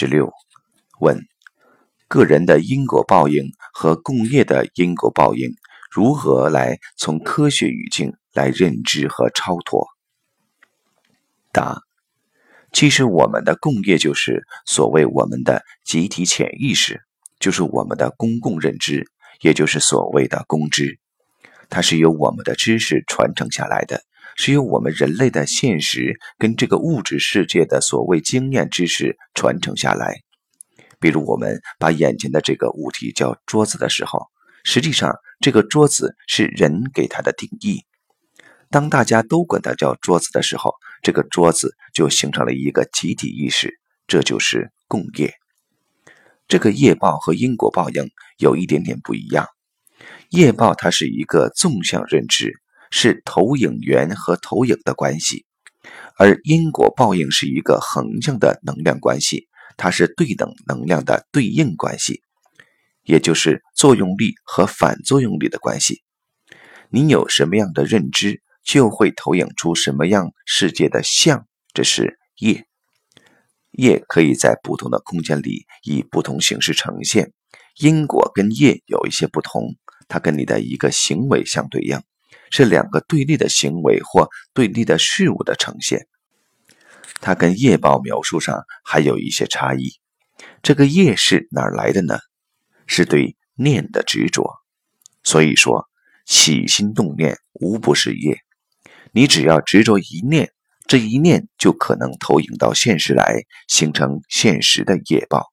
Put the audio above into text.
十六，问：个人的因果报应和共业的因果报应，如何来从科学语境来认知和超脱？答：其实我们的共业就是所谓我们的集体潜意识，就是我们的公共认知，也就是所谓的公知。它是由我们的知识传承下来的，是由我们人类的现实跟这个物质世界的所谓经验知识传承下来。比如，我们把眼前的这个物体叫桌子的时候，实际上这个桌子是人给它的定义。当大家都管它叫桌子的时候，这个桌子就形成了一个集体意识，这就是共业。这个业报和因果报应有一点点不一样。业报它是一个纵向认知，是投影源和投影的关系；而因果报应是一个横向的能量关系，它是对等能量的对应关系，也就是作用力和反作用力的关系。你有什么样的认知，就会投影出什么样世界的像，这是业。业可以在不同的空间里以不同形式呈现，因果跟业有一些不同。它跟你的一个行为相对应，是两个对立的行为或对立的事物的呈现。它跟业报描述上还有一些差异。这个业是哪儿来的呢？是对念的执着。所以说，起心动念无不是业。你只要执着一念，这一念就可能投影到现实来，形成现实的业报。